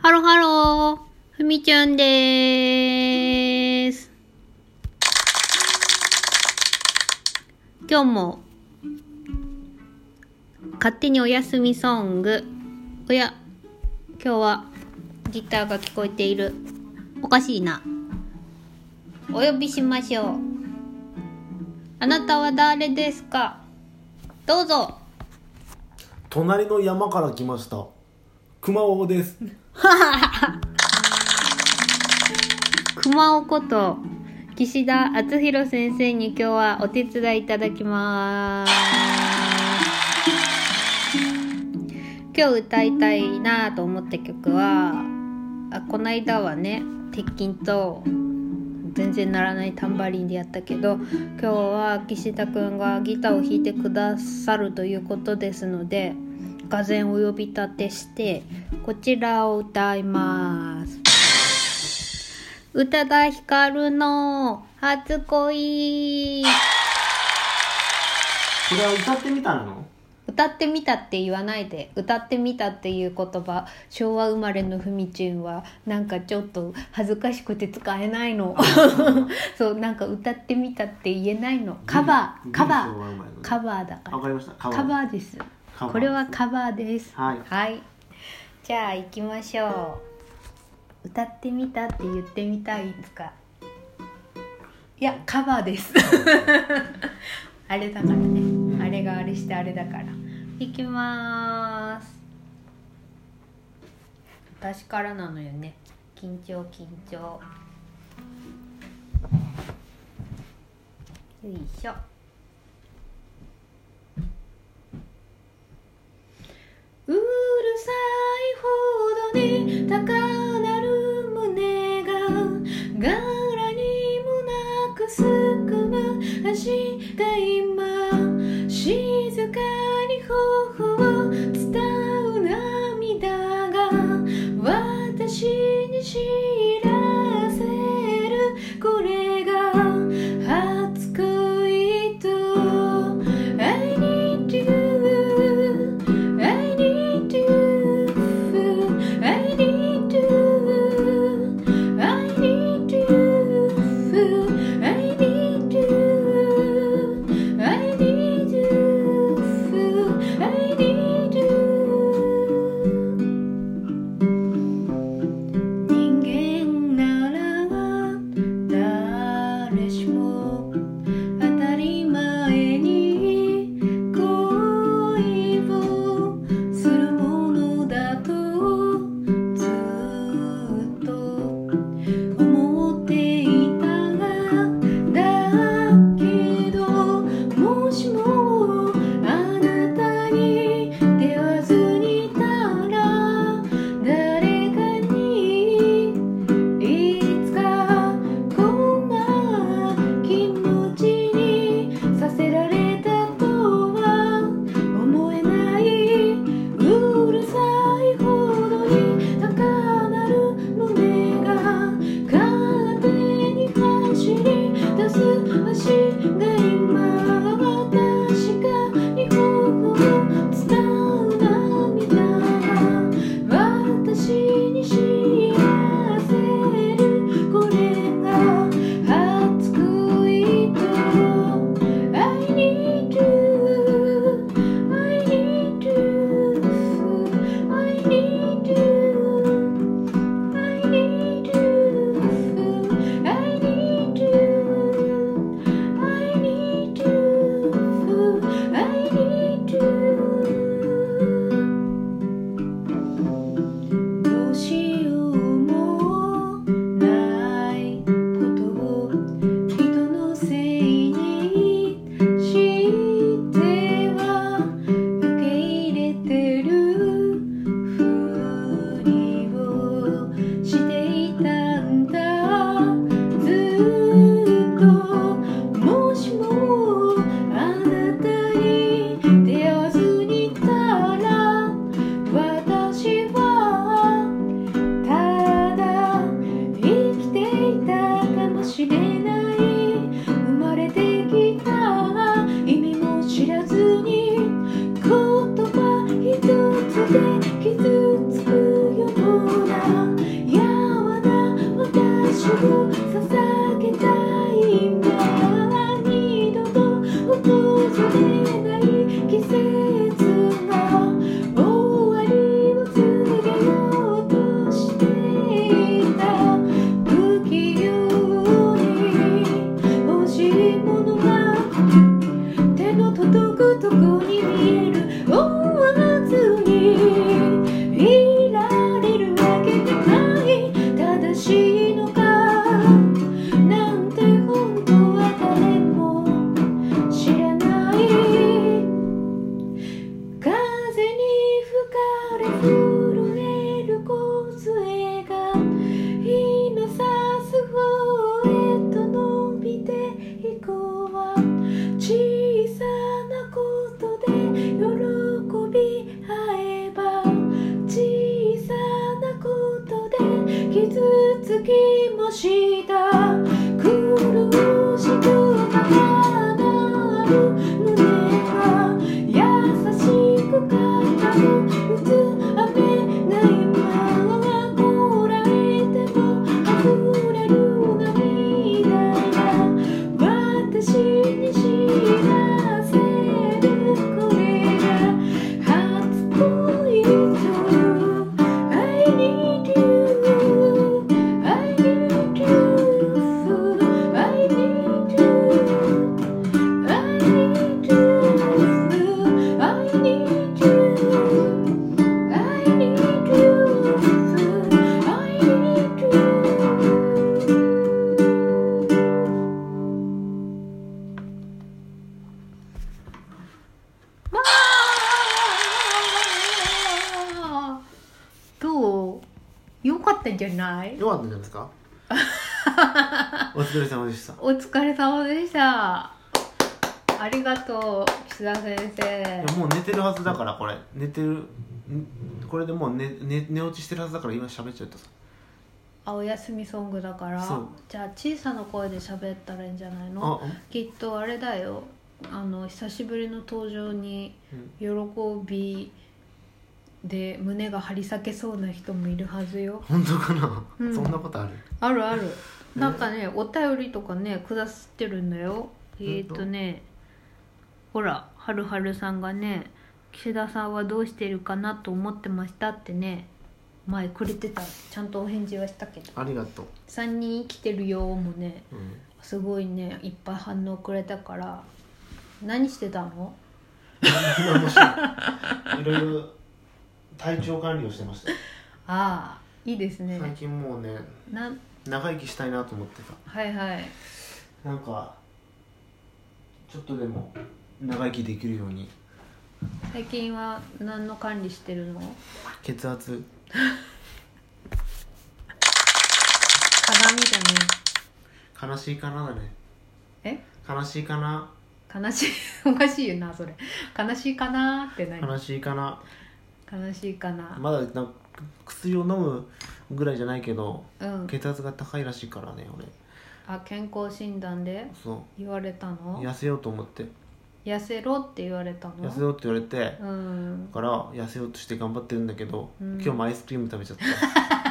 ハロハロー、ふみちゅんでーす。今日も、勝手にお休みソング。おや、今日はギターが聞こえている。おかしいな。お呼びしましょう。あなたは誰ですか？どうぞ。隣の山から来ました熊尾です 熊尾こと岸田敦弘先生に今日はお手伝いいただきます。今日歌いたいなと思った曲はあこの間はね鉄筋と全然鳴らないタンバリンでやったけど今日は岸田くんがギターを弾いてくださるということですのでがぜんお呼び立てしてこちらを歌います。宇多田ヒカルの初恋。これは歌ってみたの？歌ってみたって言わないで。歌ってみたっていう言葉。昭和生まれのふみちんはなんかちょっと恥ずかしくて使えないの。そうなんか歌ってみたって言えないの。カバー。カバー。カバーだから。わかりました。カカバーですこれはカバーです。はい。はい。じゃあ行きましょう。歌ってみたって言ってみたいですか。いやカバーです。あれだからね、んあれがあれしてあれだから。行きまーす。私からなのよね。緊張緊張。よいしょ小さなことで喜び合えば小さなことで傷つきもした苦しくったんじゃない？よかったんじゃないですか？お疲れ様でした。お疲れ様でした。ありがとう岸田先い生やもう寝てるはずだからこれ。寝てるんこれでもう寝寝寝落ちしてるはずだから今喋っちゃうとさあお休みソングだから。そう。じゃあ小さな声で喋ったらいいんじゃないの？あきっとあれだよ。あの久しぶりの登場にうん。喜びで胸が張り裂けそうな人もいるはずよ。本当かな、うん。そんなことある？あるある。え？なんかねお便りとかねくださってるんだよ。えっ、ー、とねほらはるはるさんがね岸田さんはどうしてるかなと思ってましたってね前くれてた。ちゃんとお返事はしたけど。ありがとう、「3人生きてるよ」もねうん、すごいねいっぱい反応くれたから。何してたの？いろいろ体調管理をしてましたああいいです最ね近もうねな長生きしたいなと思ってさ。はいはい。なんかちょっとでも長生きできるように。最近は何の管理してるの？血圧。鏡じゃね悲しいかなだね。え？悲しいかな。悲しい。おかしいよなそれ。悲しいかなって何悲しいかな悲しいかな。まだなんか薬を飲むぐらいじゃないけどうん。血圧が高いらしいからね俺。あ健康診断でそ言われたうの？痩せようと思って。痩せろって言われたの？痩せようって言われてうん。だから痩せようとして頑張ってるんだけど、うん。今日もアイスクリーム食べちゃった。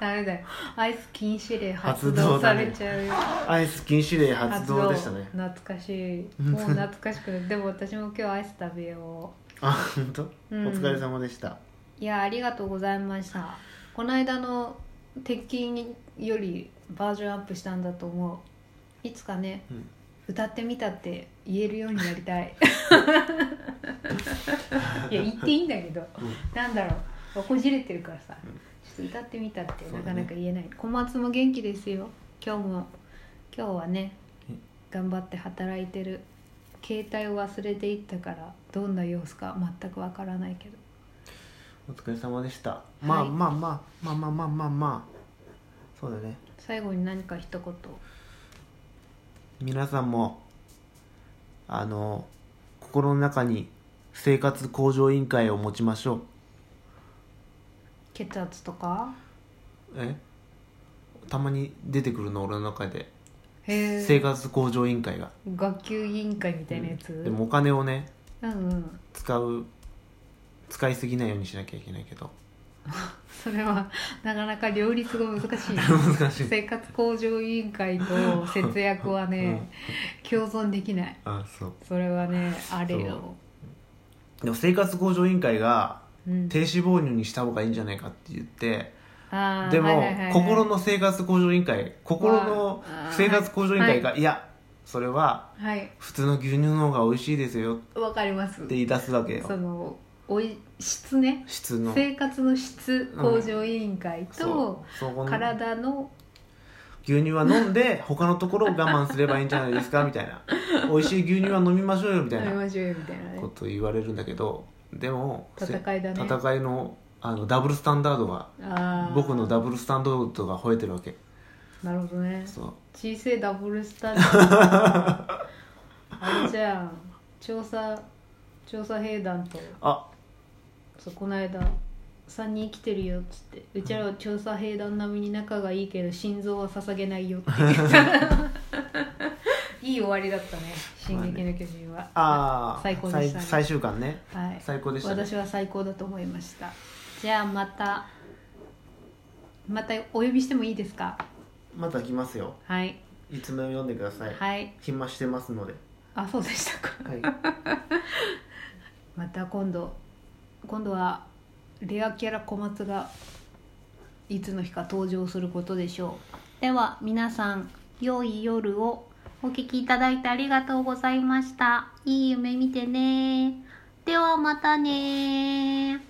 ダメだよ。アイス禁止令発発動されちゃうよ。アイス禁止令発動でしたね。懐かしい。もう懐かしくて。でも私も今日アイス食べよあ本当、うん。お疲れ様でした。ういやありがとうございました。この間の鉄筋よりバージョンアップしたんだと思う。いつかね、うん。歌ってみたって言えるようになりたい。いや言っていいんだけど、うん。なんだろう。こじれてるからさ、うん。ちょっと歌ってみたってなかなか言えない、小松も元気ですよ。今日も。今日はねうん。頑張って働いてる。携帯を忘れていったからどんな様子か全くわからないけど。お疲れ様でした、まあはい。まあまあまあまあまあまあまあそうだね。最後に何か一言。皆さんもあの心の中に生活向上委員会を持ちましょう。血圧とか？え？たまに出てくるの俺の中で。へ生え活向上委員会が。学級委員会みたいなやつ、でもお金をねうんうん。使う使いすぎないようにしなきゃいけないけど。それはなかなか両立が難しい。難しい。生活向上委員会と節約はね、共存できない。あそう。それはねあれよ。でも生活向上委員会がうん。低脂肪乳にした方がいいんじゃないかって言ってあーでも、はいはいはい。はい心の生活向上委員会心の生活向上委員会が、い、やそれははい。普通の牛乳の方が美味しいですよ。っわかります。て言い出すわけよ。そのおい質ね。質の。生活の質向上委員会と、そう。そこの体の。牛乳は飲んで他のところを我慢すればいいんじゃないですかみたいな。美味しい牛乳は飲みましょうよみたいな。飲みましょうよみたいなね。ことを言われるんだけどでもせ戦いだね。戦いのあのダブルスタンダードがあー。僕のダブルスタンダードが吠えてるわけなるほどね。そう。小さいダブルスタンダー。ド あれじゃん。調査調査兵団と。あ。そうこの間3人来てるよっつって。うちらは調査兵団並みに仲がいいけど心臓は捧げないよって。言っていい終わりだったね「進撃の巨人は」ああ最高でしたね。最終巻ね。はい、最高でしたね。私は最高だと思いました。じゃあまたまたお呼びしてもいいですか？また来ますよ。はい。いつも読んでください、はい。暇してますので。あそうでしたか。はい。また今度今度はレアキャラ小松がいつの日か登場することでしょう。では皆さん良い夜をお聞きいただいてありがとうございました。いい夢見てね。ではまたね